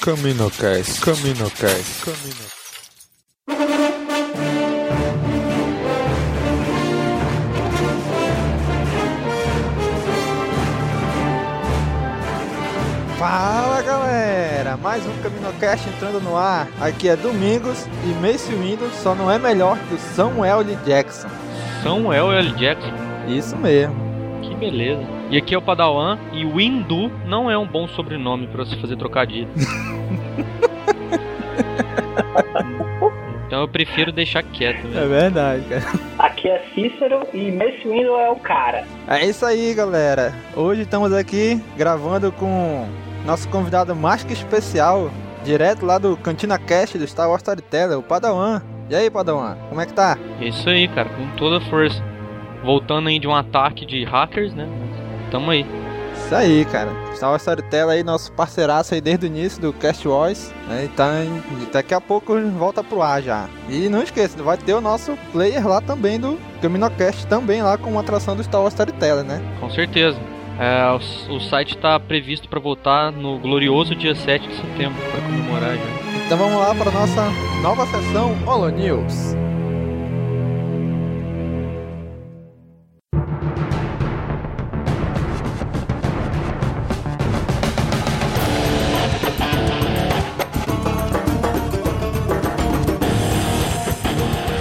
Camino Cast, Camino Cast, Camino. Fala galera, mais um CaminoCast entrando no ar. Aqui é Domingos e Mace Windows só não é melhor que o Samuel L. Jackson. Samuel L. Jackson. Isso mesmo. Que beleza. E aqui é o Padawan e Windu não é um bom sobrenome pra você fazer trocadilho. então eu prefiro deixar quieto É mesmo. verdade, cara. Aqui é Cícero e Mace Windu é o cara. É isso aí, galera. Hoje estamos aqui gravando com nosso convidado mais que especial, direto lá do Cantina Cast do Star Wars Storyteller, o Padawan. E aí, Padawan, como é que tá? É Isso aí, cara, com toda a força. Voltando aí de um ataque de hackers, né? Tamo aí. Isso aí, cara. Star Wars Storyteller aí, nosso parceiraço aí desde o início do Cast Wars. Né? Então, daqui a pouco volta pro ar já. E não esqueça, vai ter o nosso player lá também do CaminoCast, também lá com uma atração do Star Wars Storyteller, né? Com certeza. É, o, o site tá previsto pra voltar no glorioso dia 7 de setembro pra comemorar já. Então vamos lá para nossa nova sessão Holo News.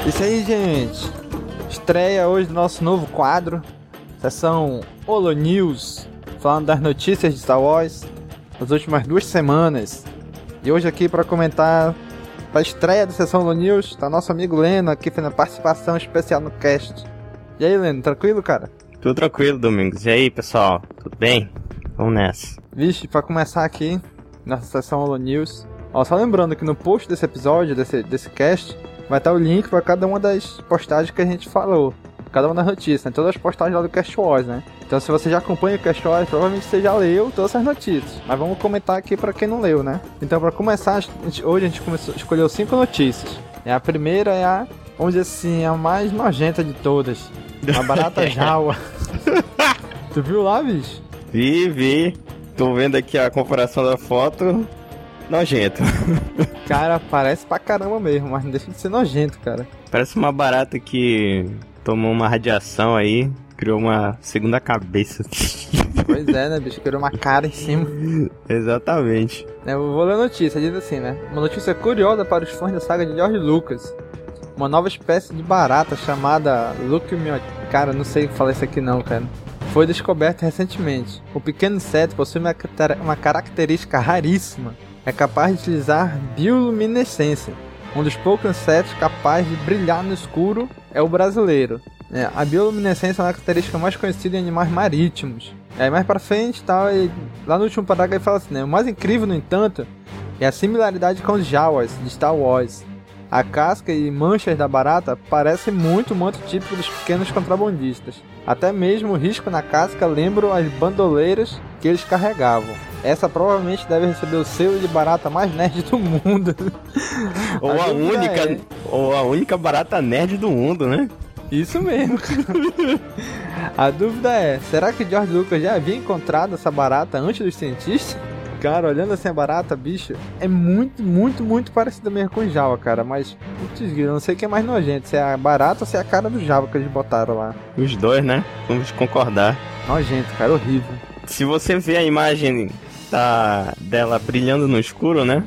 Isso aí, gente. Estreia hoje nosso novo quadro, sessão Holo News, falando das notícias de Star Wars das últimas duas semanas. E hoje aqui para comentar a estreia da sessão do News, tá nosso amigo Leno aqui fazendo participação especial no cast. E aí, Leno, tranquilo, cara? Tudo tranquilo, Domingos. E aí, pessoal? Tudo bem? Vamos nessa. Vixe, pra começar aqui, nossa sessão Holo News. Ó, só lembrando que no post desse episódio, desse, desse cast, vai estar o link para cada uma das postagens que a gente falou. Cada uma das notícias, né? Todas as postagens lá do Cast Wars, né? Então se você já acompanha o Cast Wars, provavelmente você já leu todas essas notícias. Mas vamos comentar aqui para quem não leu, né? Então para começar, a gente- hoje a gente começou, escolheu cinco notícias. E a primeira é a, vamos dizer assim, a mais nojenta de todas. A barata jaua. tu viu lá, bicho? Vi, vi. Tô vendo aqui a comparação da foto. Nojento. Cara, parece pra caramba mesmo, mas não deixa de ser nojento, cara. Parece uma barata que tomou uma radiação aí, criou uma segunda cabeça. Pois é, né, bicho? Criou uma cara em cima. Exatamente. Eu vou ler a notícia, diz assim, né? Uma notícia curiosa para os fãs da saga de George Lucas. Uma nova espécie de barata chamada Lucumio... Cara, não sei falar isso aqui não, cara. Foi descoberta recentemente. O pequeno inseto possui uma, uma característica raríssima. É capaz de utilizar bioluminescência. Um dos poucos insetos capazes de brilhar no escuro é o brasileiro. É, a bioluminescência é uma característica mais conhecida em animais marítimos. Aí mais pra frente, tal, lá no último parágrafo ele fala assim, né? O mais incrível, no entanto, é a similaridade com os Jawas de Star Wars. A casca e manchas da barata parecem muito o manto típico dos pequenos contrabandistas. Até mesmo o risco na casca lembram as bandoleiras que eles carregavam. Essa provavelmente deve receber o selo de barata mais nerd do mundo. Ou a, única, é- ou a única barata nerd do mundo, né? Isso mesmo, cara. A dúvida é, será que George Lucas já havia encontrado essa barata antes dos cientistas? Cara, olhando assim a barata, bicho, é muito, muito, muito parecida mesmo com o Java, cara. Mas, putz, eu não sei o que é mais nojento, se é a barata ou se é a cara do Java que eles botaram lá. Os dois, né? Vamos concordar. Nojento, cara, horrível. Se você vê a imagem da, dela brilhando no escuro, né?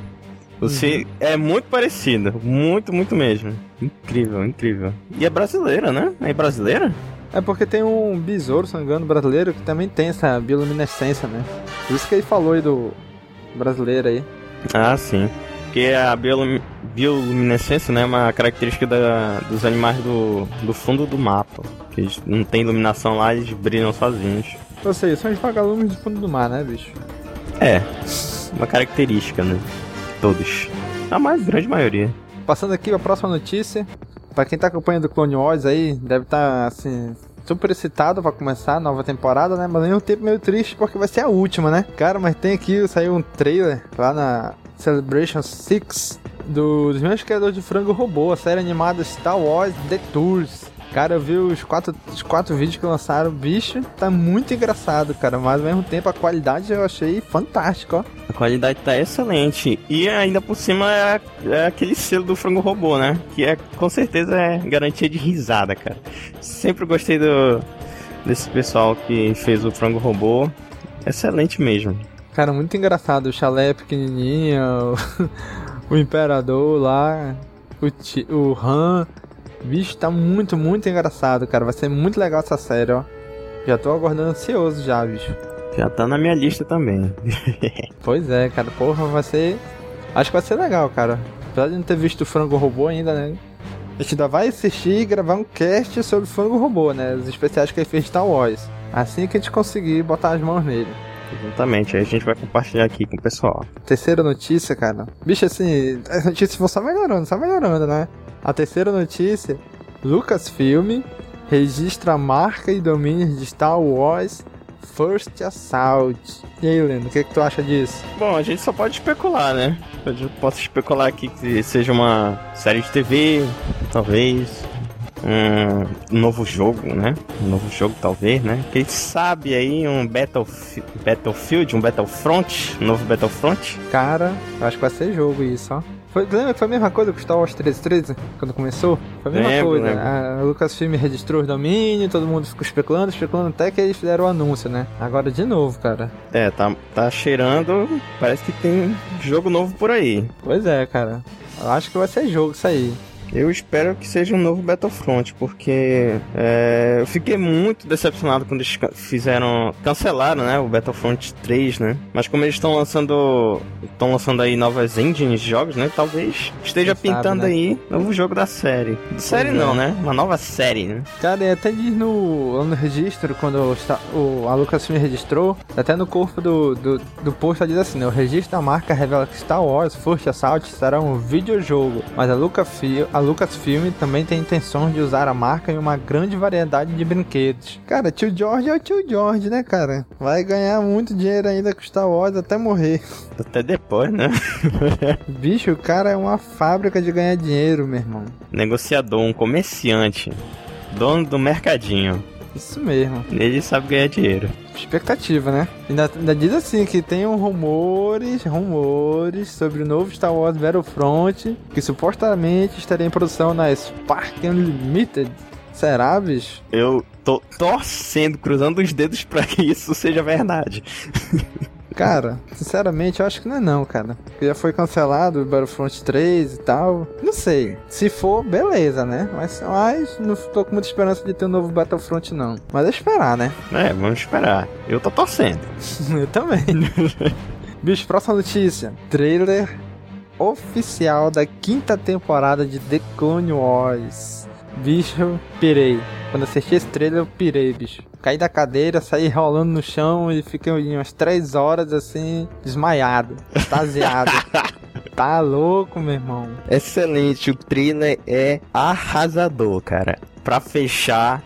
Você é muito parecido. Muito, muito mesmo. Incrível, incrível. E é brasileira, né? É brasileira? É porque tem um besouro, se não me engano, brasileiro que também tem essa bioluminescência, né? Por isso que ele falou aí do brasileiro aí. Ah, sim. Porque a biolum- bioluminescência né, é uma característica da- dos animais do, do fundo do mapa. Que eles não tem iluminação lá, eles brilham sozinhos. Ou seja, são os vagalumes do fundo do mar, né, bicho? É, uma característica, né? Todos. A mais grande maioria. Passando aqui pra próxima notícia. Pra quem tá acompanhando Clone Wars aí, deve estar assim. Super excitado pra começar a nova temporada, né? Mas ao mesmo tempo meio triste porque vai ser a última, né? Cara, mas tem aqui, saiu um trailer lá na Celebration 6 do- dos meus criadores de Frango Robô, a série animada Star Wars The Tours. Cara, eu vi os quatro, os quatro vídeos que lançaram, bicho, tá muito engraçado, cara. Mas ao mesmo tempo a qualidade eu achei fantástica, ó. A qualidade tá excelente. E ainda por cima é, é aquele selo do frango robô, né? Que é com certeza é garantia de risada, cara. Sempre gostei do desse pessoal que fez o frango robô. Excelente mesmo. Cara, muito engraçado. O chalé pequenininho, o, o imperador lá, o, o Han. Bicho, tá muito, muito engraçado, cara. Vai ser muito legal essa série, ó. Já tô aguardando ansioso já, bicho. Já tá na minha lista também. Pois é, cara. Porra, vai ser... Acho que vai ser legal, cara. Apesar de não ter visto o Frango Robô ainda, né? A gente ainda vai assistir e gravar um cast sobre o Frango Robô, né? Os especiais que ele fez de Star Wars. Assim que a gente conseguir botar as mãos nele. Exatamente, aí a gente vai compartilhar aqui com o pessoal. Terceira notícia, cara. Bicho, assim, as notícias vão só melhorando, só melhorando, né? A terceira notícia: Lucasfilm registra a marca e domínios de Star Wars First Assault. E aí, Leno, o que, que tu acha disso? Bom, a gente só pode especular, né? Eu posso especular aqui que seja uma série de TV, talvez. Um novo jogo, né? Um novo jogo, talvez, né? Quem sabe aí um Battlefi Battlefield, um Battlefront, um novo Battlefront. Cara, eu acho que vai ser jogo isso, ó. Foi, lembra que foi a mesma coisa com Star Wars 1313, quando começou? Foi a mesma Lembro, coisa. lembro. A Lucasfilm registrou os domínios, todo mundo ficou especulando, especulando até que eles fizeram o anúncio, né? Agora de novo, cara. É, tá, tá cheirando. Parece que tem jogo novo por aí. Pois é, cara. Eu acho que vai ser jogo isso aí. Eu espero que seja um novo Battlefront, porque é, eu fiquei muito decepcionado quando eles fizeram. cancelaram, né? O Battlefront 3, né? Mas como eles estão lançando. estão lançando aí novas engines de jogos, né? Talvez esteja Quem sabe, pintando né? aí novo jogo da série. série é. não, né? Uma nova série, né? Cara, até diz no, no registro, quando o, o, a Lucasfilm registrou, até no corpo do, do, do post diz assim, né? O registro da marca revela que Star Wars First Assault será um videojogo, mas a Lucasfilm, a Lucasfilm também tem intenções de usar a marca em uma grande variedade de brinquedos. Cara, tio George é o tio George, né, cara? Vai ganhar muito dinheiro ainda com Star Wars até morrer. Até depois, né? Bicho, o cara é uma fábrica de ganhar dinheiro, meu irmão. Negociador, um comerciante, dono do mercadinho. Isso mesmo. Ele sabe ganhar dinheiro. Expectativa, né? Ainda, ainda diz assim que tem um rumores, rumores sobre o novo Star Wars Battlefront que supostamente estaria em produção na Spark Unlimited. Será, bicho? Eu tô torcendo, cruzando os dedos pra que isso seja verdade. Cara, sinceramente, eu acho que não é não, cara. Porque já foi cancelado o Battlefront 3 e tal. Não sei. Se for, beleza, né? Mas, mas não tô com muita esperança de ter um novo Battlefront, não. Mas é esperar, né? É, vamos esperar. Eu tô torcendo. Eu também. Bicho, próxima notícia. Trailer oficial da quinta temporada de The Clone Wars. Bicho, pirei. Quando assisti esse trailer, eu pirei, bicho. Caí da cadeira, saí rolando no chão e fiquei umas três horas assim, desmaiado, extasiado. tá louco, meu irmão. Excelente, o trailer é arrasador, cara. Pra fechar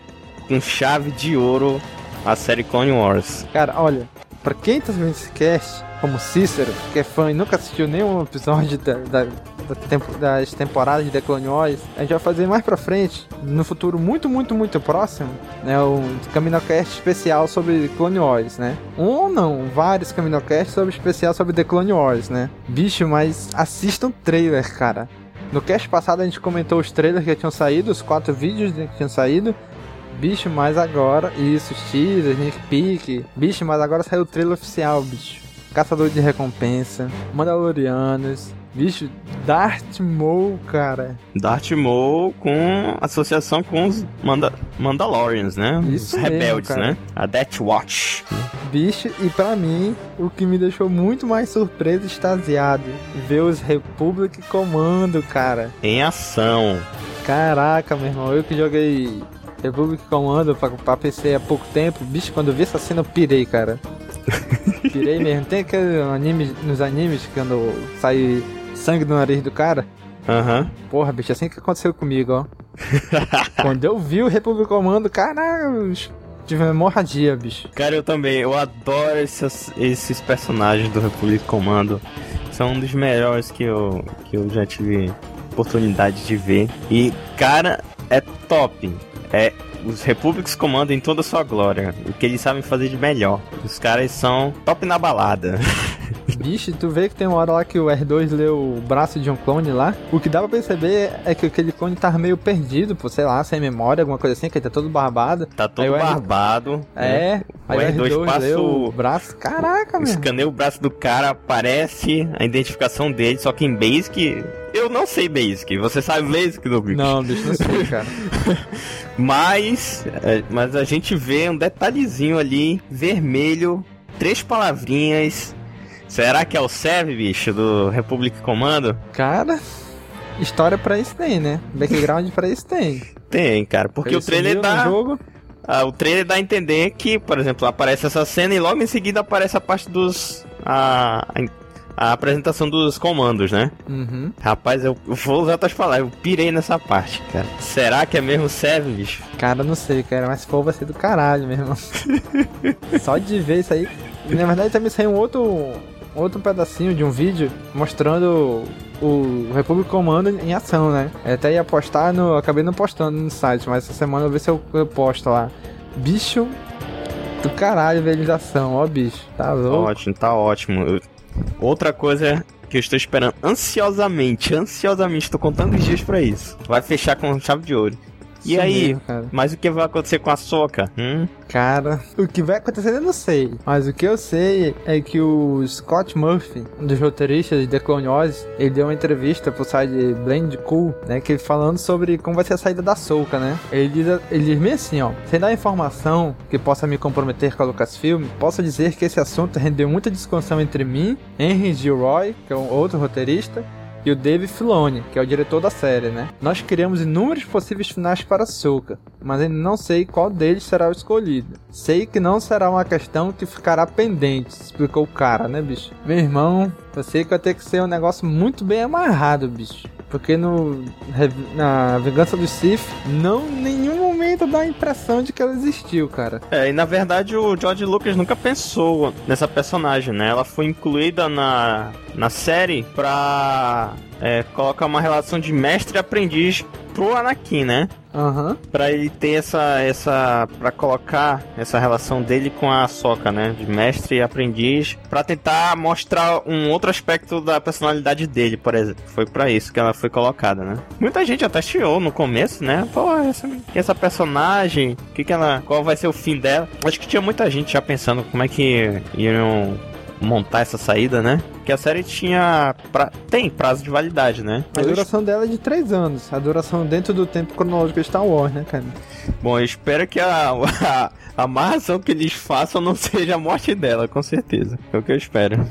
com chave de ouro a série Clone Wars. Cara, olha, pra quem tá vendo esse cast, como Cícero, que é fã e nunca assistiu nenhum episódio da, da, da tempo- das temporadas de Wars, a gente vai fazer mais pra frente, no futuro muito, muito, muito próximo, né, um Caminocast especial sobre Clone Wars, né? Um ou não, vários Caminocasts sobre especial sobre The Clone Wars, né? Bicho, mas assistam o trailer, cara. No cast passado a gente comentou os trailers que tinham saído, os quatro vídeos que tinham saído. Bicho, mas agora. Isso, os teasers, sneak peek. Bicho, mas agora saiu o trailer oficial, bicho. Caçador de recompensa, Mandalorianos. Bicho, Darth Maul, cara. Darth Maul com associação com os Manda Mandalorians, né? Isso os rebeldes, né? A Death Watch. Bicho, e pra mim, o que me deixou muito mais surpreso e extasiado, ver os Republic Commando, cara. Em ação. Caraca, meu irmão, eu que joguei Republic Commando pra, pra PC há pouco tempo, bicho, quando eu vi essa cena eu pirei, cara. Pirei mesmo. Tem aquele anime, nos animes, quando sai sangue do nariz do cara. Aham. Porra, bicho, assim que aconteceu comigo, ó. quando eu vi o Republic Commando, caraca, eu tive uma hemorragia, bicho. Cara, eu também. Eu adoro esses, esses personagens do Republic Commando. São um dos melhores que eu, que eu já tive oportunidade de ver. E, cara, é top. É, os Republics comandam em toda a sua glória. O que eles sabem fazer de melhor. Os caras são top na balada. Bicho, tu vê que tem uma hora lá que o R2 lê o braço de um clone lá. O que dá pra perceber é que aquele clone tava meio perdido, pô, sei lá, sem memória, alguma coisa assim, que ele tá todo barbado. Tá todo R- barbado. né? É, aí o R2 R2 passa lê o- braço. Caraca, meu. Escaneia o braço do cara, aparece a identificação dele, só que em Basic. Eu não sei Basic. Você sabe Basic, Douglas? Não, bicho, não sei, cara. Mas, é, mas a gente vê um detalhezinho ali, vermelho, três palavrinhas. Será que é o Serve, bicho, do Republic Commando? Cara, história pra isso tem, né? Background pra isso tem. Tem, cara, porque Ele o trailer dá. jogo. ah, o trailer dá a entender que, por exemplo, aparece essa cena e logo em seguida aparece a parte dos. a, a apresentação dos comandos, né? Uhum. Rapaz, eu eu vou usar tuas palavras, eu pirei nessa parte, cara. Será que é mesmo Serve, bicho? Cara, não sei, cara, mas for vai ser do caralho, meu irmão. Só de ver isso aí. Na verdade também saiu um outro, outro pedacinho de um vídeo mostrando o Republic Commando em ação, né? Eu até ia postar no. Acabei não postando no site, mas essa semana eu vou ver se eu, eu posto lá. Bicho do caralho, eles em ação, ó, bicho. Tá louco. Ótimo, tá ótimo. Eu- Outra coisa que eu estou esperando ansiosamente, ansiosamente, tô contando os dias pra isso. Vai fechar com chave de ouro. E Isso aí? mesmo. Mas o que vai acontecer com a Soca? Hum? Cara, o que vai acontecer eu não sei. Mas o que eu sei é que o Scott Murphy, um dos roteiristas de The Clone Wars, ele deu uma entrevista pro site Blend Cool, né? Que ele falando sobre como vai ser a saída da Soca, né? Ele diz, ele diz meio assim, ó. Sem dar informação que possa me comprometer com a Lucasfilm, posso dizer que esse assunto rendeu muita discussão entre mim, Henry Gilroy, que é um outro roteirista, e o Dave Filoni, que é o diretor da série, né? Nós criamos inúmeros possíveis finais para Ahsoka, mas ainda não sei qual deles será o escolhido. Sei que não será uma questão que ficará pendente, explicou o cara, né, bicho? Meu irmão, eu sei que vai ter que ser um negócio muito bem amarrado, bicho. Porque no na Vingança do Sith, não em nenhum momento dá a impressão de que ela existiu, cara. É, e na verdade o George Lucas nunca pensou nessa personagem, né? Ela foi incluída na, na série pra é, colocar uma relação de mestre e aprendiz pro Anakin, né? Aham. Pra ele ter essa, essa, para colocar essa relação dele com a Soca, né, de mestre e aprendiz, Pra tentar mostrar um outro aspecto da personalidade dele, por exemplo. Foi pra isso que ela foi colocada, né? Muita gente até chiou no começo, né? Pô, essa, essa personagem, que que ela, qual vai ser o fim dela? Acho que tinha muita gente já pensando como é que iriam montar essa saída, né? Que a série tinha pra... tem prazo de validade, né? A duração dela é de 3 anos. A duração dentro do tempo cronológico de Star Wars, né, cara? Bom, eu espero que a, a, a amarração que eles façam não seja a morte dela, com certeza. É o que eu espero.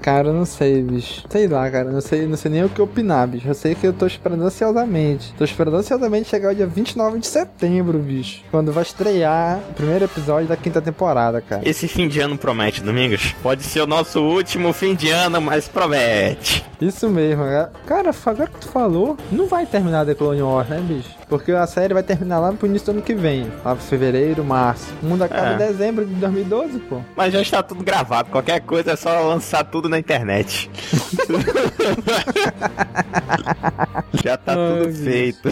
Cara, eu não sei, bicho. Sei lá, cara. Não sei, não sei nem o que opinar, bicho. Eu sei que eu tô esperando ansiosamente. Tô esperando ansiosamente chegar o dia 29 de setembro, bicho. Quando vai estrear o primeiro episódio da quinta temporada, cara. Esse fim de ano promete, Domingos? Pode ser o nosso último fim de ano, mas promete. Isso mesmo, cara. Cara, agora que tu falou, não vai terminar The Clone Wars, né, bicho? Porque a série vai terminar lá pro início do ano que vem. Lá pro fevereiro, março. O mundo acaba É. em dezembro de 2012, pô. Mas já está tudo gravado. Qualquer coisa é só lançar tudo na internet. já tá Ai, tudo feito.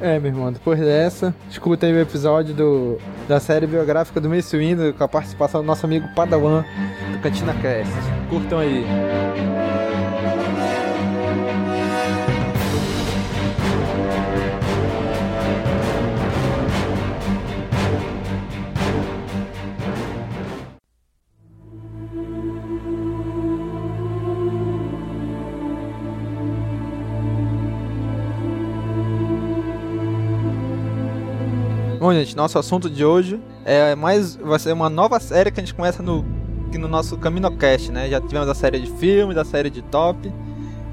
É, meu irmão, depois dessa, escuta aí o episódio do, da série biográfica do Mace Windu com a participação do nosso amigo Padawan do Cantina Cast. Curtam aí. Bom, gente, nosso assunto de hoje é mais vai ser uma nova série que a gente começa no no nosso CaminoCast, né? Já tivemos a série de filmes, a série de top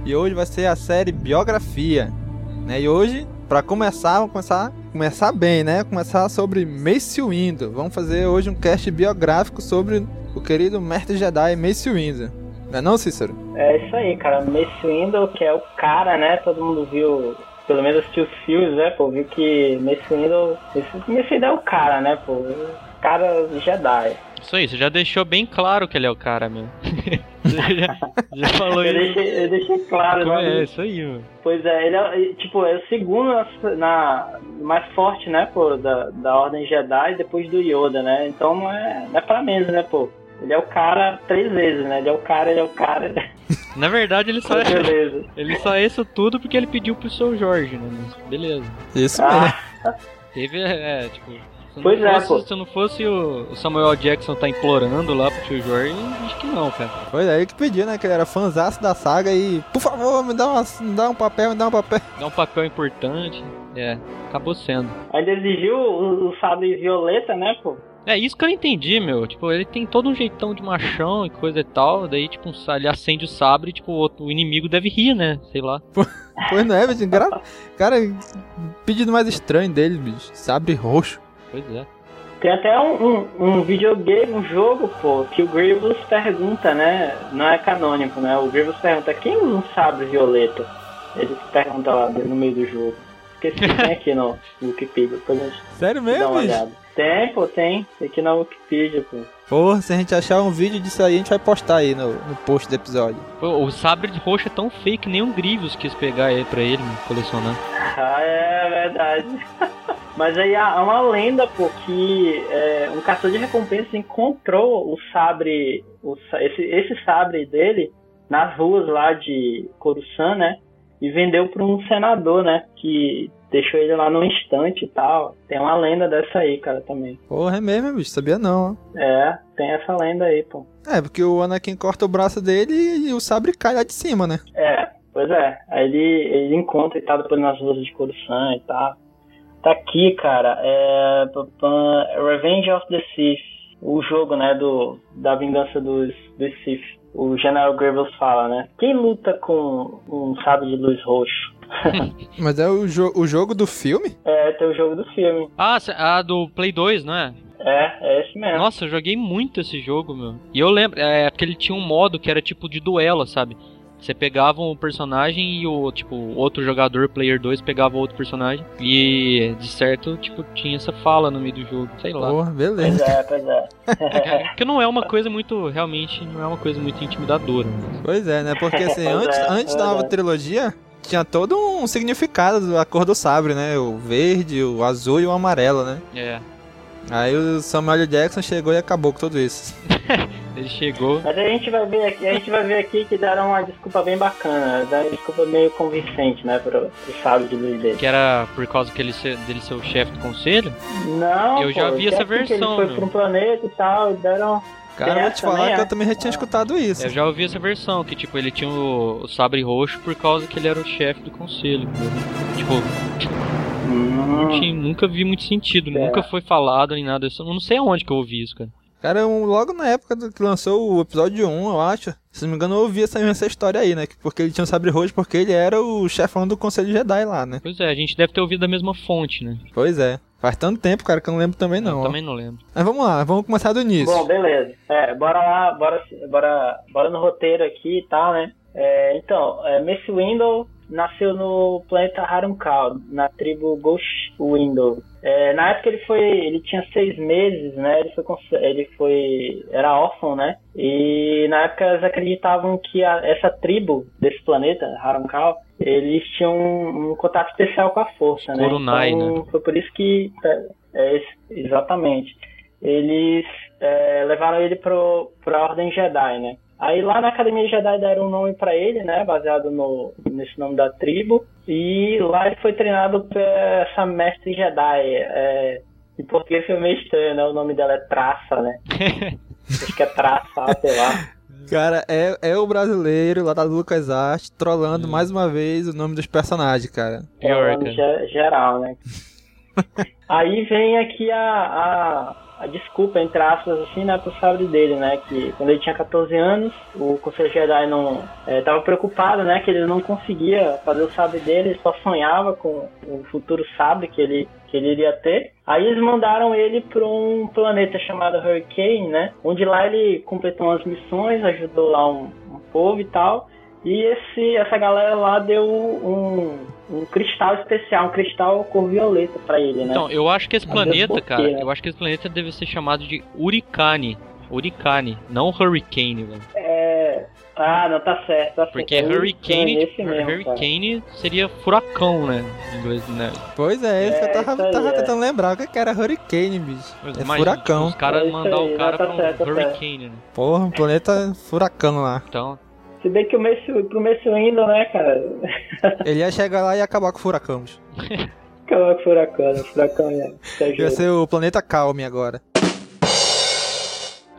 e hoje vai ser a série biografia, né? E hoje, para começar, vamos começar começar bem, né? Começar sobre Mace Windu. Vamos fazer hoje um cast biográfico sobre o querido mestre Jedi Mace Windu. Não é não, Cícero? É isso aí, cara. Mace Windu, que é o cara, né? Todo mundo viu, pelo menos assistiu os filmes, né? Pô, viu que Mace Windu, esse Mace Windu é o cara, né? Pô, o cara Jedi. Isso aí, você já deixou bem claro que ele é o cara, meu. já, já falou Eu isso. deixei, eu deixei claro, né? É, isso aí, mano. Pois é, ele é, tipo, é o segundo na, na- mais forte, né, pô, da, da Ordem Jedi depois do Yoda, né? Então não é, não é pra menos, né, pô? Ele é o cara três vezes, né? Ele é o cara, ele é o cara. Na verdade, ele só, é, Beleza. ele só é isso tudo porque ele pediu pro seu Jorge, né? Mas Beleza. Isso mesmo. Ah, Teve, é, tipo. Se não, Pois é, fosse, pô. se não fosse o Samuel Jackson tá implorando lá pro tio Jorge, acho que não, cara. Foi aí que pediu, né? Que ele era fãzaço da saga e, por favor, me dá, uma, me dá um papel, me dá um papel. Dá um papel importante. É, acabou sendo. ainda exigiu o, o sabre violeta, né, pô? É isso que eu entendi, meu. Tipo, ele tem todo um jeitão de machão e coisa e tal. Daí, tipo, ele acende o sabre e, tipo, o outro- o inimigo deve rir, né? Sei lá. Pois não é, bicho. Cara, pedido mais estranho dele, bicho. Sabre roxo. Pois é. Tem até um, um, um videogame, um jogo, pô, que o Grievous pergunta, né? Não é canônico, né? O Grievous pergunta, quem usa um sabre violeta? Ele pergunta lá no meio do jogo. Esqueci que tem aqui no Wikipedia, Sério dá mesmo, uma bicho? olhada. Tem, pô, tem. Tem aqui na Wikipedia, pô. Porra, se a gente achar um vídeo disso aí, a gente vai postar aí no, no post do episódio. Pô, o sabre de roxo é tão feio que nem um Grievous quis pegar ele pra ele né, colecionar. Ah, é verdade. Mas aí há uma lenda, pô, que é, um caçador de recompensa encontrou o sabre, o esse, esse sabre dele nas ruas lá de Coruscant, né? E vendeu para um senador, né? Que deixou ele lá num instante e tal. Tem uma lenda dessa aí, cara, também. Porra, é mesmo, bicho. Sabia não, ó. É, tem essa lenda aí, pô. É, porque o Anakin corta o braço dele e o sabre cai lá de cima, né? É, pois é. Aí ele, ele encontra e tal, depois nas ruas de Coruscant e tal. Tá aqui, cara, é. Revenge of the Sith. O jogo, né, do, da vingança dos, dos Sith. O General Grievous fala, né? Quem luta com um sabre de luz roxo? Mas é o, jo o jogo do filme? É, tem o jogo do filme. Ah, a do Play 2, não é? É, é esse mesmo. Nossa, eu joguei muito esse jogo, meu. E eu lembro, é porque ele tinha um modo que era tipo de duelo, sabe? Você pegava um personagem e o, tipo, outro jogador, player 2, pegava outro personagem. E, de certo, tipo, tinha essa fala no meio do jogo. Sei lá. Porra, Pois beleza. é, pois é. Porque não é uma coisa muito, realmente, não é uma coisa muito intimidadora. né? Pois é, né? Porque assim, Pois antes, é, antes da nova verdade. trilogia, tinha todo um significado da cor do sabre, né? O verde, o azul e o amarelo, né? É. Aí o Samuel Jackson chegou e acabou com tudo isso. Ele chegou. Mas a gente vai ver aqui, a gente vai ver aqui que deram uma desculpa bem bacana, deram uma desculpa meio convincente, né, pro, pro sábio de luz dele. Que era por causa que ele ser, dele ser o chefe do conselho. Não, Eu já pô, vi essa assim que versão, Ele foi meu. pra um planeta e tal, e deram. Cara, Tem eu vou te falar também, que é? eu também já tinha escutado isso. Eu já ouvi essa versão, que tipo, ele tinha o, o sabre roxo por causa que ele era o chefe do conselho. entendeu? Tipo, não Hum, tinha- nunca vi muito sentido, É. nunca foi falado nem nada. Eu não sei aonde que eu ouvi isso, cara. Cara, um- logo na época que lançou o episódio 1, eu acho, se não me engano, eu ouvi essa, essa história aí, né? que- Porque ele tinha um sabre roxo, porque ele era o chefão do Conselho Jedi lá, né? Pois é, a gente deve ter ouvido da mesma fonte, né? Pois é. Faz tanto tempo, cara, que eu não lembro também não. eu ó. também não lembro. Mas vamos lá, vamos começar do início. Bom, beleza. É, bora lá, bora, bora, bora no roteiro aqui e tal, né? É, então, é, Mace Windu nasceu no planeta Haruncal, na tribo Ghost Windu. É, na época ele foi, ele tinha seis meses, né? Ele foi, ele foi, era órfão, né? E na época eles acreditavam que a- essa tribo desse planeta Haruncal, eles tinham um, um contato especial com a força, né? Kurunai, então, foi por isso que, é, é, exatamente eles é, levaram ele pro, pra Ordem Jedi, né? Aí lá na Academia Jedi deram um nome pra ele, né? Baseado no, nesse nome da tribo. E lá ele foi treinado por essa mestre Jedi. É, em português foi meio estranho, né? O nome dela é Traça, né? Acho que é Traça, sei lá. Cara, é, é o brasileiro lá da Lucas Art trollando mais uma vez o nome dos personagens, cara. Pior, Falando cara. ge- geral, né? Aí vem aqui a, a, a desculpa, entre aspas, assim, né, pro sabre dele, né? Que quando ele tinha 14 anos, o Conselho Jedi não eh, tava preocupado, né? Que ele não conseguia fazer o sabre dele, ele só sonhava com o futuro sabre que ele, que ele iria ter. Aí eles mandaram ele para um planeta chamado Hurricane, né? Onde lá ele completou umas missões, ajudou lá um, um povo e tal. E esse, essa galera lá deu um, um cristal especial, um cristal cor violeta pra ele, né? Então, eu acho que esse planeta, cara, né? eu acho que esse planeta deve ser chamado de Uricane. Uricane, não Hurricane, velho. É, Ah, não, tá certo, tá Porque certo. É Hurricane, esse mesmo, cara. Hurricane seria furacão, né? Em inglês, né? Pois é, isso que eu É, tava, isso aí, tava é. tentando lembrar. O que que era Hurricane, bicho? É Imagina, furacão. Os caras É isso mandar aí, o cara tá pra um certo, tá certo. Hurricane, né? Porra, um planeta furacão lá. Então, Se bem que o Messi, pro Messi Window, né, cara? Ele ia chegar lá e ia acabar com o furacão, bicho. Acabou com o furacão, né? Furacão ia. Ia ser o planeta Calme agora.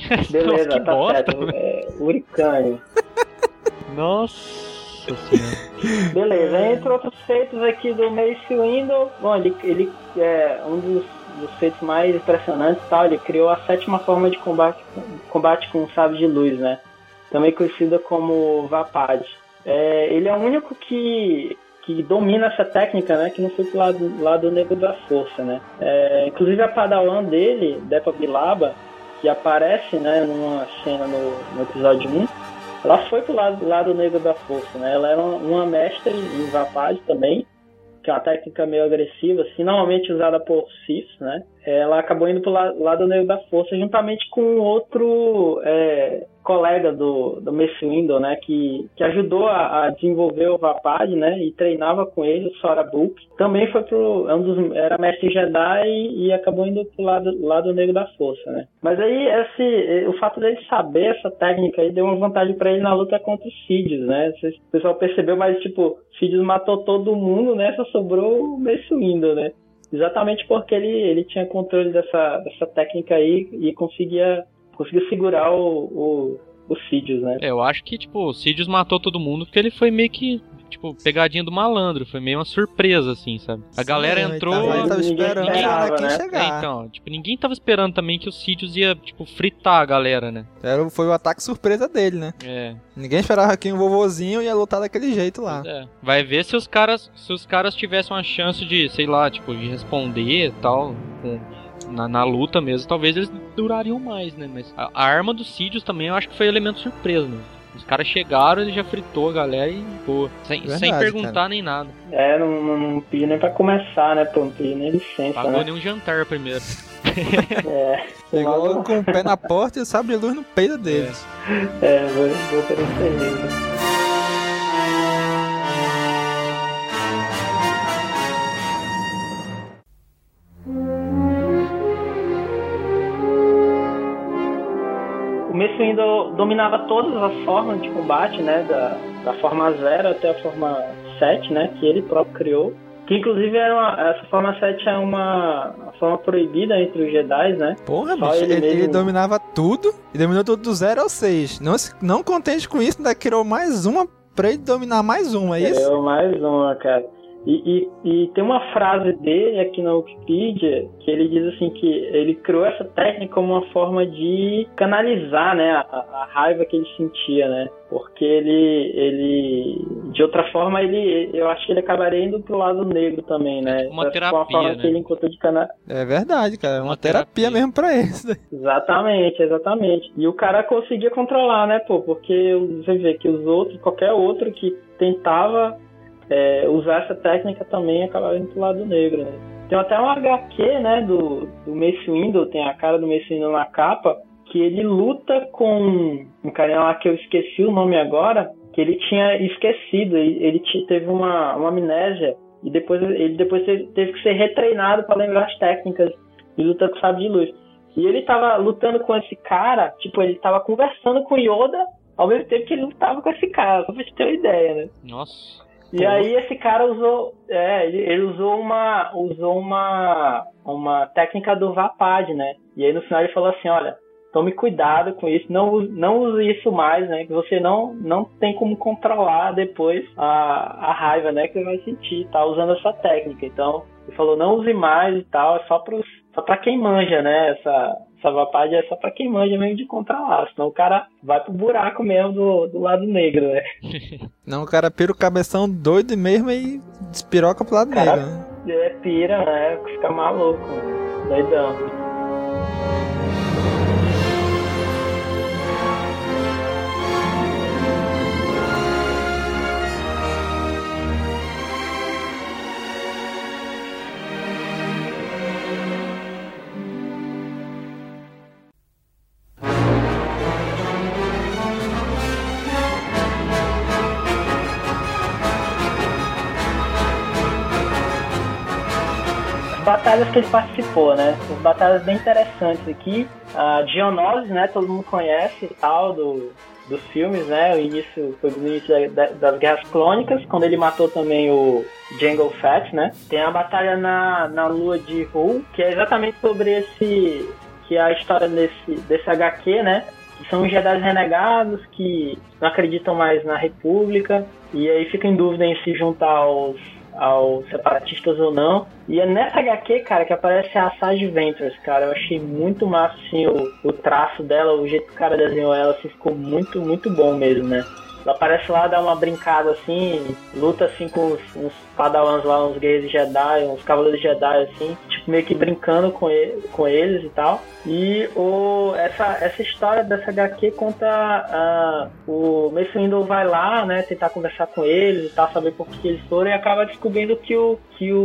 Beleza, Nossa, que tá bosta, certo. É, Hurricane. Nossa senhora. Beleza, entre outros feitos aqui do Mace Window, bom, ele, ele é um dos, dos feitos mais impressionantes e tal, ele criou a sétima forma de combate, combate com sabre de luz, né? Também conhecida como Vapad. É, ele é o único que, que domina essa técnica, né? Que não foi pro lado, lado negro da força, né? É, inclusive a padawan dele, Depa Bilaba, que aparece, né, numa cena no, no episódio 1, ela foi pro lado, lado negro da força, né? Ela era uma, mestre em Vapad também, que é uma técnica meio agressiva, assim, normalmente usada por Sith, né? Ela acabou indo pro la- lado negro da força, juntamente com outro é, colega do, do Mace Windu, né? Que, que ajudou a, a desenvolver o Vapad, né? E treinava com ele, o Sora Book. Também foi pro. É um dos, era mestre Jedi e, acabou indo pro lado, lado negro da força, né? Mas aí, esse, o fato dele saber essa técnica aí deu uma vantagem pra ele na luta contra os Sidious, né? O pessoal percebeu, mas tipo, Sidious matou todo mundo, né? Só sobrou o Mace Windu, né? Exatamente porque ele, ele tinha controle dessa, dessa técnica aí e conseguia, conseguia segurar o, o, o Sidious, né? É, eu acho que, tipo, o Sidious matou todo mundo porque ele foi meio que, tipo, pegadinha do malandro. Foi meio uma surpresa, assim, sabe? A galera Sim, entrou. Ele tava Ninguém esperando esperava, o Anakin né? É, chegar. então, tipo, ninguém tava esperando também que o Sidious ia, tipo, fritar a galera, né? Era, foi o ataque surpresa dele, né? É, Ninguém esperava que um vovozinho ia lutar daquele jeito lá. pois é. Vai ver se os caras, se os caras tivessem uma chance de, sei lá, tipo, de responder e tal, com- na, na luta mesmo, talvez eles durariam mais, né? Mas a, a arma dos Sidious também eu acho que foi elemento surpresa, né? Os caras chegaram, ele já fritou a galera e boa. Sem, Verdade, sem perguntar cara. nem nada. É, não, não, não pediu nem pra começar, né? Pô, não pediu nem licença, Pagou né? nem um jantar primeiro. É, Chegou com o pé na porta e o sabre de luz no peito deles. é vou, vou oferecer mesmo. O Mace Windu dominava todas as formas de combate, né? Da, da forma 0 até a forma 7, né? Que ele próprio criou. Que inclusive era uma- essa forma 7 é uma, uma forma proibida entre os Jedi, né? Porra, Só bicho, ele ele, ele dominava tudo e dominou tudo do 0 ao 6. Não, não contente com isso, ainda criou mais uma pra ele dominar mais uma, é isso? Criou mais uma, cara. E, e, e tem uma frase dele aqui na Wikipedia que ele diz assim que ele criou essa técnica como uma forma de canalizar, né, a, a raiva que ele sentia, né? Porque ele, ele, de outra forma, ele, eu acho que ele acabaria indo pro lado negro também, né? uma Essa foi uma terapia, forma né? que ele encontrou de cana É verdade, cara. É uma, Uma terapia, terapia. mesmo pra isso. Exatamente, exatamente. E o cara conseguia controlar, né, pô? Porque você vê que os outros, qualquer outro que tentava é, usar essa técnica também acabava indo pro lado negro, né? Tem até um HQ, né, do, do Mace Windu, tem a cara do Mace Windu na capa, que ele luta com um carinha lá que eu esqueci o nome agora, que ele tinha esquecido, ele, ele teve uma, uma amnésia e depois ele depois teve, que ser retreinado para lembrar as técnicas de luta com sabre de luz. E ele tava lutando com esse cara, tipo, ele tava conversando com Yoda ao mesmo tempo que ele lutava com esse cara, só pra gente ter uma ideia, né? Nossa. E aí esse cara usou, é, ele, ele usou uma, usou uma, uma técnica do Vapad, né? E aí no final ele falou assim, olha, tome cuidado com isso, não, use- não use isso mais, né? Que você não, não tem como controlar depois a, a raiva, né? Que você vai sentir, tá usando essa técnica. Então ele falou, não use mais e tal, é só pros, só pra quem manja, né? Essa, essa Vapad é só pra quem manja mesmo de controlar, senão o cara vai pro buraco mesmo do, do lado negro, né? Não, o cara pira o cabeção doido mesmo e despiroca pro lado Cara- negro. né? É, pira, né? Fica maluco, doidão. Batalhas que ele participou, né? As batalhas bem interessantes aqui. A Geonosis, né? Todo mundo conhece tal, do, dos filmes, né? O início foi no início da, da, das Guerras Clônicas, quando ele matou também o Jango Fett, né? Tem a batalha na, na lua de Hu, que é exatamente sobre esse que é a história desse desse HQ, né? Que são os Jedi renegados que não acreditam mais na República e aí fica em dúvida em se juntar aos aos separatistas ou não. E é nessa HQ, cara, que aparece a Sage Ventress, cara. Eu achei muito massa, assim, o, o traço dela, o jeito que o cara desenhou ela, assim, ficou muito, muito bom mesmo, né? Ela aparece lá, dá uma brincada assim, luta assim com uns padawans lá, uns guerreiros Jedi, uns cavaleiros Jedi, assim, tipo, meio que brincando com, ele, com eles e tal. E o, essa, essa história dessa HQ conta uh, o Mace Windu vai lá, né, tentar conversar com eles e tal, saber por que eles foram, e acaba descobrindo que o, que o,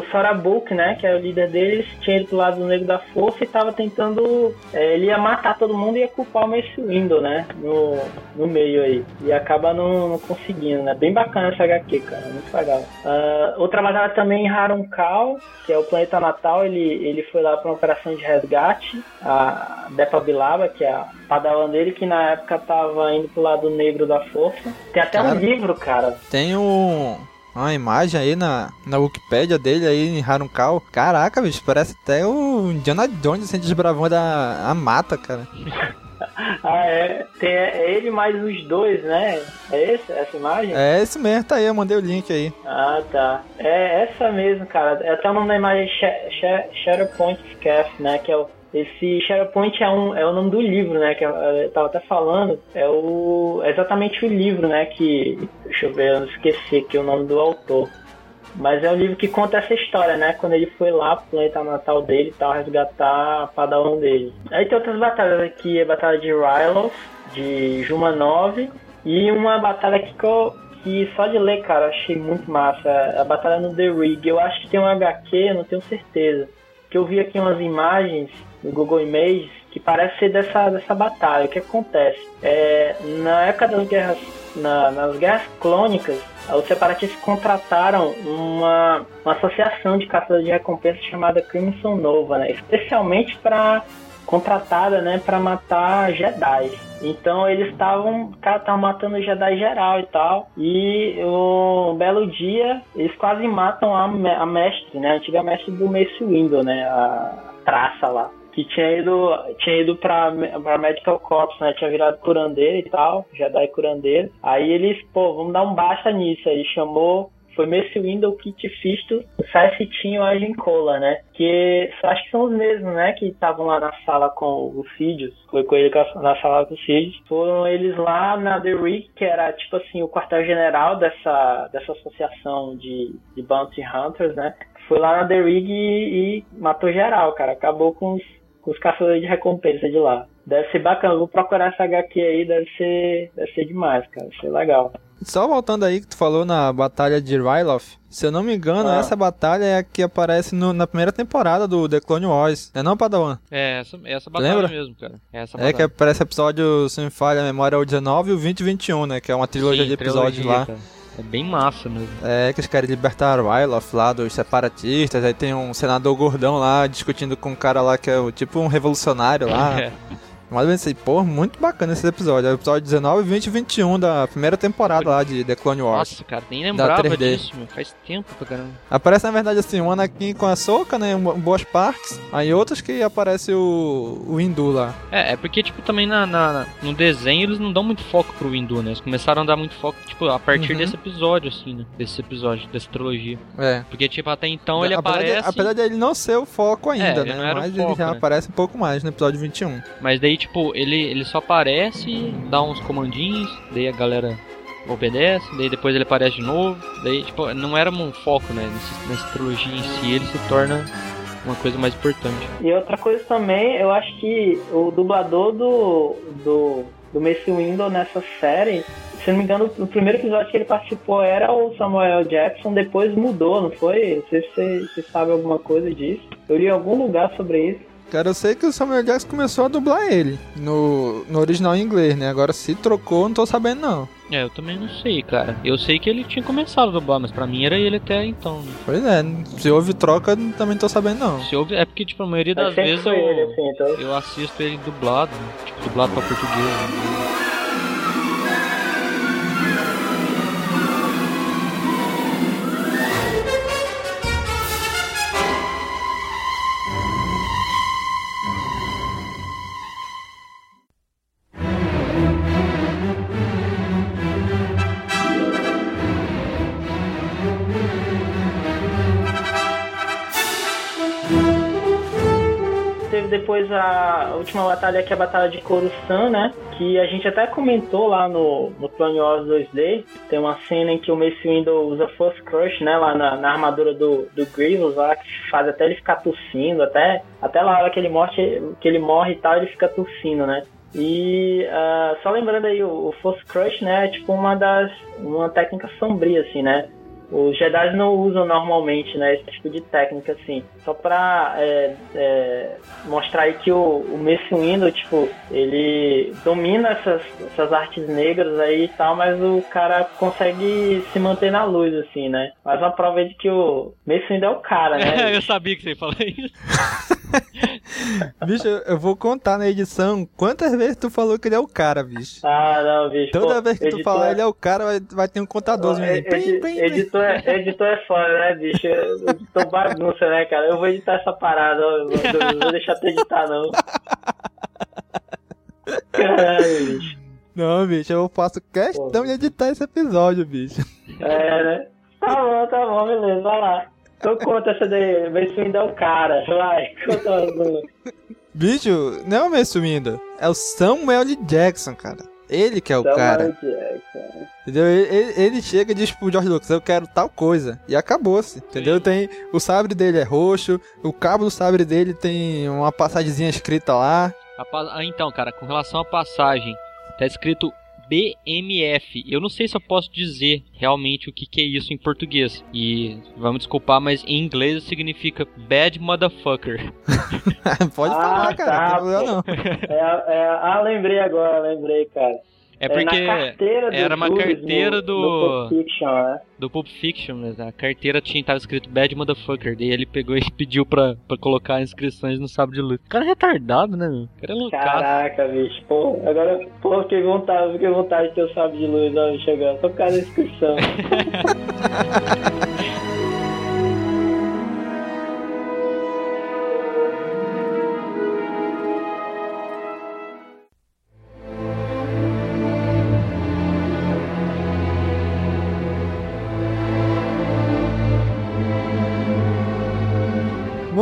o né, que é o líder deles, tinha ido pro lado do Negro da Força e tava tentando. É, ele ia matar todo mundo e ia culpar o Mace Windu, né, no, no meio aí. E acaba não, não conseguindo, né. Bem bacana essa HQ, cara, muito legal. Uh, outra batalha também em Harun Kal, que é o planeta natal, ele, ele foi lá pra uma operação de resgate a Depa Bilaba, que é a padawan dele, que na época tava indo pro lado negro da força. Tem até cara, um livro, cara. Tem um, uma imagem aí na, na Wikipedia dele aí em Harunkal. Caraca, bicho, parece até o Indiana Jones assim, desbravando a, a mata, cara. ah, é. Tem, é ele mais os dois, né? É esse, essa imagem? É esse mesmo, tá aí, eu mandei o link aí. Ah, tá. É essa mesmo, cara. É até o nome da imagem Shadow Point Scaff, né? Que é o esse SharePoint é, um, é o nome do livro, né? Que eu, eu tava até falando. É, o, é exatamente o livro, né? Que. Deixa eu ver, eu esqueci aqui o nome do autor. Mas é um livro que conta essa história, né? Quando ele foi lá pro planeta natal dele e tal, resgatar a padawan dele. Aí tem outras batalhas aqui, a batalha de Ryloth, de Juma 9, e uma batalha que eu, que só de ler, cara, achei muito massa. A batalha no The Rig. Eu acho que tem um HQ, eu não tenho certeza. Que eu vi aqui umas imagens no Google Images que parece ser dessa, dessa batalha. O que acontece? É, na época das guerras, na, nas guerras clônicas, os separatistas contrataram uma, uma associação de caçadores de recompensa chamada Crimson Nova, né? especialmente para contratada, né, para matar Jedi. Então eles estavam, cara, estavam matando Jedi geral e tal. E um belo dia eles quase matam a, a mestre, né, a antiga mestre do Mace Windu, né, a traça lá que tinha ido, tinha ido pra, pra Medical Corps, né? Tinha virado curandeiro e tal, Jedi curandeiro. Aí eles, pô, vamos dar um basta nisso. Aí chamou foi Mace Window, Kit Fisto, Fitinho e Agencola, né? Que acho que são os mesmos, né? Que estavam lá na sala com os Sidious. Foi com ele na sala com os Sidious. Foram eles lá na The Rig, que era tipo assim o quartel-general dessa, dessa associação de, de Bounty Hunters, né? Foi lá na The Rig e, e matou geral, cara. Acabou com os os caçadores de recompensa de lá. Deve ser bacana, vou procurar essa HQ aí, deve ser, deve ser demais, cara, deve ser legal. Só voltando aí que tu falou na batalha de Ryloth, se eu não me engano, ah. essa batalha é a que aparece no, na primeira temporada do The Clone Wars. É não, Padawan? É, essa, essa batalha Lembra? mesmo, cara. É, essa é que aparece episódio, se me falha a memória, é o 19 e o 20 e 21, né? Que é uma trilogia Sim, de episódios trilogia, lá. Cara. É bem massa mesmo. É, que eles querem libertar Ryloth lá dos separatistas. Aí tem um senador gordão lá discutindo com um cara lá que é o, tipo um revolucionário lá. É. Mas eu pensei, pô, muito bacana esse episódio. É o episódio 19, 20 e 21 da primeira temporada lá de The Clone Wars. Nossa, cara, nem lembrava disso, meu. Faz tempo pra caramba. Aparece, na verdade, assim, um Anakin com a Soca, né, em boas partes. Aí outras que aparece o, o Hindu lá. É, é porque, tipo, também na, na, no desenho eles não dão muito foco pro Hindu, né? Eles começaram a dar muito foco, tipo, a partir uhum. desse episódio, assim, né? Desse episódio, dessa trilogia. É. Porque, tipo, até então ele apesar aparece... De, apesar dele não ser o foco ainda, é, né? Mas foco, ele já né? aparece um pouco mais no episódio 21. Mas daí, tipo, ele ele só aparece, dá uns comandinhos, daí a galera obedece, daí depois ele aparece de novo, daí tipo, não era um foco, né, nessa, nessa trilogia em si, ele se torna uma coisa mais importante. E outra coisa também, eu acho que o dublador do, do, do Mace Window nessa série, se não me engano, o primeiro episódio que ele participou era o Samuel Jackson, depois mudou, não foi? Não sei se você, você sabe alguma coisa disso. Eu li em algum lugar sobre isso. Cara, eu sei que o Samuel Jackson começou a dublar ele no, no original em inglês, né? Agora se trocou, não tô sabendo não. É, eu também não sei, cara. Eu sei que ele tinha começado a dublar, mas pra mim era ele até então. Né? Pois é, se houve troca, também não tô sabendo não. Se houve, é porque, tipo, a maioria das vezes eu, ele, assim, então... eu assisto ele dublado, né? tipo, dublado pra português. Né? A última batalha que é a batalha de Coruscant, né? Que a gente até comentou lá no, no Clone Wars 2D. Tem uma cena em que o Mace Windu usa Force Crush, né? Lá na, na armadura do, do Grievous, lá, que faz até ele ficar tossindo. Até, até lá hora que ele, morre, que ele morre e tal, ele fica tossindo, né? E uh, só lembrando aí, o, o Force Crush, né? É tipo uma das... Uma técnica sombria, assim, né? Os Jedi não usam normalmente, né, esse tipo de técnica, assim. Só pra é, é, mostrar aí que o, o Mace Windu, tipo, ele domina essas, essas artes negras aí e tal, mas o cara consegue se manter na luz, assim, né. Mais uma prova de que o Mace Windu é o cara, né. É, eu sabia que você ia falar isso. bicho, eu vou contar na edição quantas vezes tu falou que ele é o cara, bicho. Ah, não, bicho. Toda pô, vez que tu falar ele é o cara, vai, vai ter um contador. Ed, ed, editor, é, editor é foda, né, bicho? Editor bagunça, né, cara? Eu vou editar essa parada, ó, não vou deixar tu editar, não. Caralho, bicho. Não, bicho, eu faço questão pô. de editar esse episódio, bicho. É, né? Tá bom, tá bom, beleza, vai lá. Então conta essa daí, ainda é o cara. Vai, conta. Bicho, não é o Windu, é o Samuel L. Jackson, cara. Ele que é o Samuel cara. Jackson. Entendeu? Ele, ele, chega e diz pro George Lucas, eu quero tal coisa. E acabou-se. Entendeu? Tem. O sabre dele é roxo, o cabo do sabre dele tem uma passagemzinha escrita lá. Ah, então, cara, com relação à passagem, tá escrito BMF. Eu não sei se eu posso dizer realmente o que, que é isso em português. E vamos desculpar, mas em inglês significa Bad Motherfucker. Pode ah, falar, cara. Tá, não, não. É, é, ah, lembrei agora, lembrei, cara. É, é porque é era uma carteira do. Do Pulp Fiction, né? Do Pulp Fiction, mas a carteira tinha tava escrito Bad Motherfucker. Daí ele pegou e pediu pra, pra colocar inscrições no sábado de luz. O cara é retardado, né, meu? O cara é loucaço. Caraca, bicho. Pô, agora, pô, fiquei vontade, fiquei vontade de ter o sábado de luz ó, chegando. Só por causa da inscrição.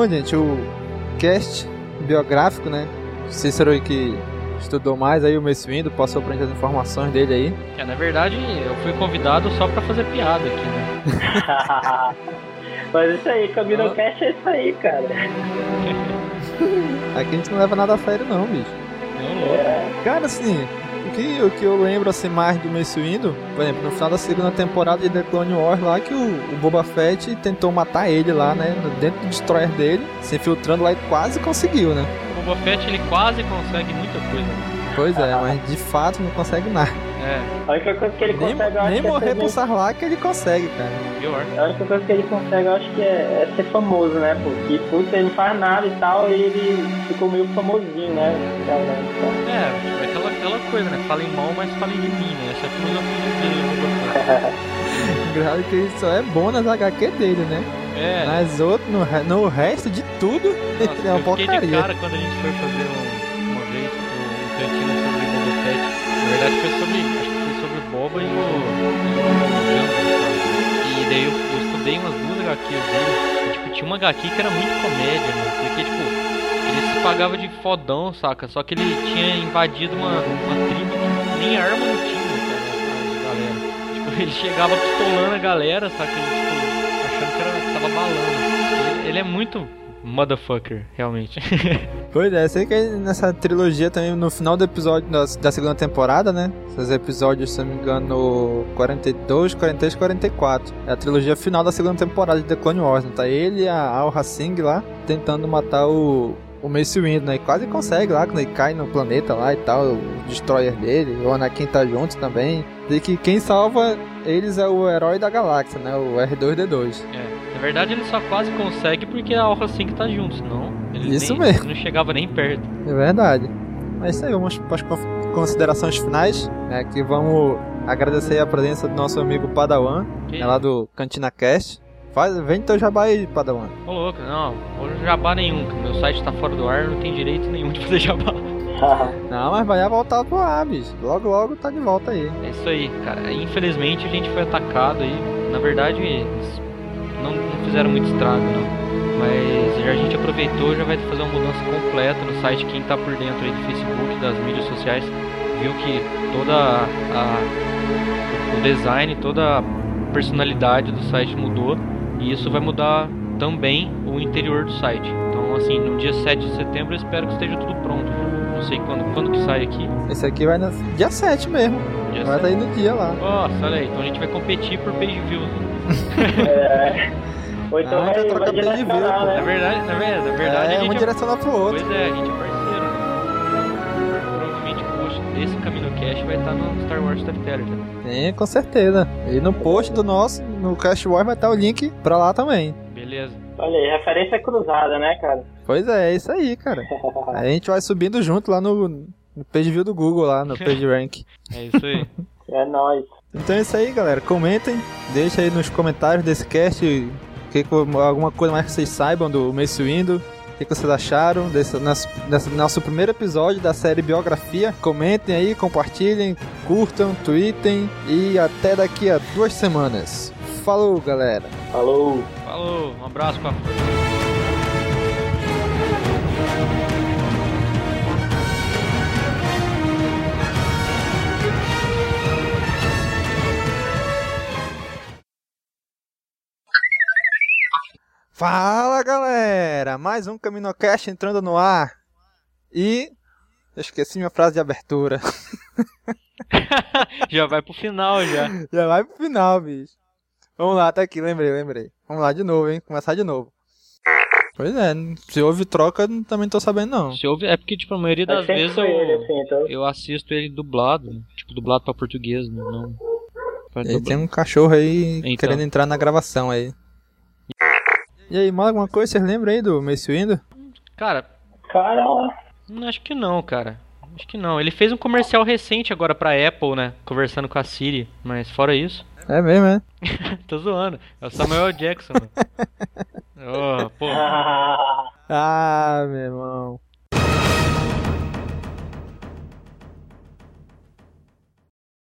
Gente, o cast biográfico, né? Cícero aí que estudou mais aí o Mace Windu, passou pra gente as informações dele aí. É, na verdade, eu fui convidado só pra fazer piada aqui, né? Mas isso aí, Camino Cast é isso aí, cara. Aqui a gente não leva nada a sério não, bicho. Não, é. Cara, assim, que, o que eu lembro assim mais do Mace Windu, por exemplo, no final da segunda temporada de The Clone Wars lá que o, o Boba Fett tentou matar ele lá, né, dentro do destroyer dele, se infiltrando lá e quase conseguiu, né? O Boba Fett ele quase consegue muita coisa. Pois é, mas de fato não consegue nada. É. A única coisa que ele nem, consegue, Nem é morrer pro Sarlacc ele consegue, cara. Pior. A única coisa que ele consegue, eu acho que é, é, ser famoso, né? Porque, putz, ele não faz nada e tal, e ele ficou meio famosinho, né? É, é aquela, coisa, né? Falem mal, mas falem de mim, né? Essa é filosofia dele. Engraçado que ele só é bom nas HQ dele, né? É. Mas outro, no, no resto de tudo, Nossa, é uma eu porcaria. de cara quando a gente foi fazer um, uma vez um cantinho sobre Boba Fett. Na verdade foi sobre. Acho que foi sobre o Boba e o. E, daí eu, eu estudei umas duas HQs dele. E, tipo, tinha uma HQ que era muito comédia, mano. Porque, tipo, pagava de fodão, saca? Só que ele tinha invadido uma, uma tribo que nem arma não tinha, galera. Tipo, ele chegava pistolando a galera, saca? Ele, tipo, achando que era, tava balando. Ele, ele é muito motherfucker, realmente. pois é, sei que nessa trilogia também, no final do episódio da, da segunda temporada, né? Esses episódios, se não me engano, 42, 43 44. É a trilogia final da segunda temporada de The Clone Wars, né? Tá ele e a Al Hasing lá tentando matar o, o Mace Windu, né? Quase consegue lá, quando ele cai no planeta lá e tal, o destroyer dele, o Anakin tá junto também. E que quem salva eles é o herói da galáxia, né? O R2D2. É, na verdade ele só quase consegue porque a Alpha 5 tá junto, senão ele Isso nem, mesmo. não chegava nem perto. É verdade. Mas isso aí, vamos para as considerações finais, né? Que vamos agradecer a presença do nosso amigo Padawan, Que né, lá do Cantina Cast. Faz, vem teu jabá aí, Padawan. Ô louco, não, vou jabá nenhum, que meu site tá fora do ar, não tem direito nenhum de fazer jabá. Não, mas vai voltar pro ar, bicho. Logo, logo tá de volta aí. É isso aí, cara. Infelizmente a gente foi atacado aí. Na verdade, eles não, não fizeram muito estrago, não. Mas já a gente aproveitou, já vai fazer uma mudança completa no site. Quem tá por dentro aí do Facebook, das mídias sociais, viu que toda a, a- o design, toda a personalidade do site mudou. E isso vai mudar também o interior do site. Então, assim, no dia 7 de setembro eu espero que esteja tudo pronto. Não sei quando, quando que sai aqui. Esse aqui vai no dia 7 mesmo. Dia Vai 7. daí no dia lá. Nossa, olha aí, então a gente vai competir por page views. né? É. Ou então Ah, vai, direcionar, view, pô. Na né? verdade, na verdade, na verdade é, a um gente é... direciona pro outro. Pois é, a gente é parceiro, né? Provavelmente o post desse CaminoCast vai estar no Star Wars Storyteller. Tá? Sim, com certeza. E no post do nosso, no Cast War, vai estar o link pra lá também. Beleza. Olha aí, referência cruzada, né, cara? Pois é, é isso aí, cara. A gente vai subindo junto lá no, no page view do Google, lá no page rank. É isso aí. É nóis. Então é isso aí, galera. Comentem, deixa aí nos comentários desse cast que- alguma coisa mais que vocês saibam do Mace Windu. O que, que vocês acharam desse nosso, desse nosso primeiro episódio da série Biografia? Comentem aí, compartilhem, curtam, tweetem e até daqui a duas semanas. Falou, galera! Falou. Falou, um abraço pra Fala, galera! Mais um CaminoCast entrando no ar. E... Eu esqueci minha frase de abertura. Já vai pro final já. Já vai pro final, bicho. Vamos lá, tá aqui, lembrei, lembrei. Vamos lá de novo, hein? Começar de novo. Pois é, se houve troca, também tô sabendo não. Se ouve, é porque, tipo, a maioria das vezes ele, eu, assim, então. eu assisto ele dublado. né? Tipo, dublado pra português, né? não. E dublado. tem um cachorro aí Então. querendo entrar na gravação aí. E aí, mais alguma coisa? Vocês lembram aí do Mace Windu? Cara, Cara, Hum, Acho que não, cara. Acho que não. Ele fez um comercial recente agora pra Apple, né? Conversando com a Siri. Mas fora isso, É mesmo, é? tô zoando. É o Samuel Jackson. Oh, pô. Ah, meu irmão.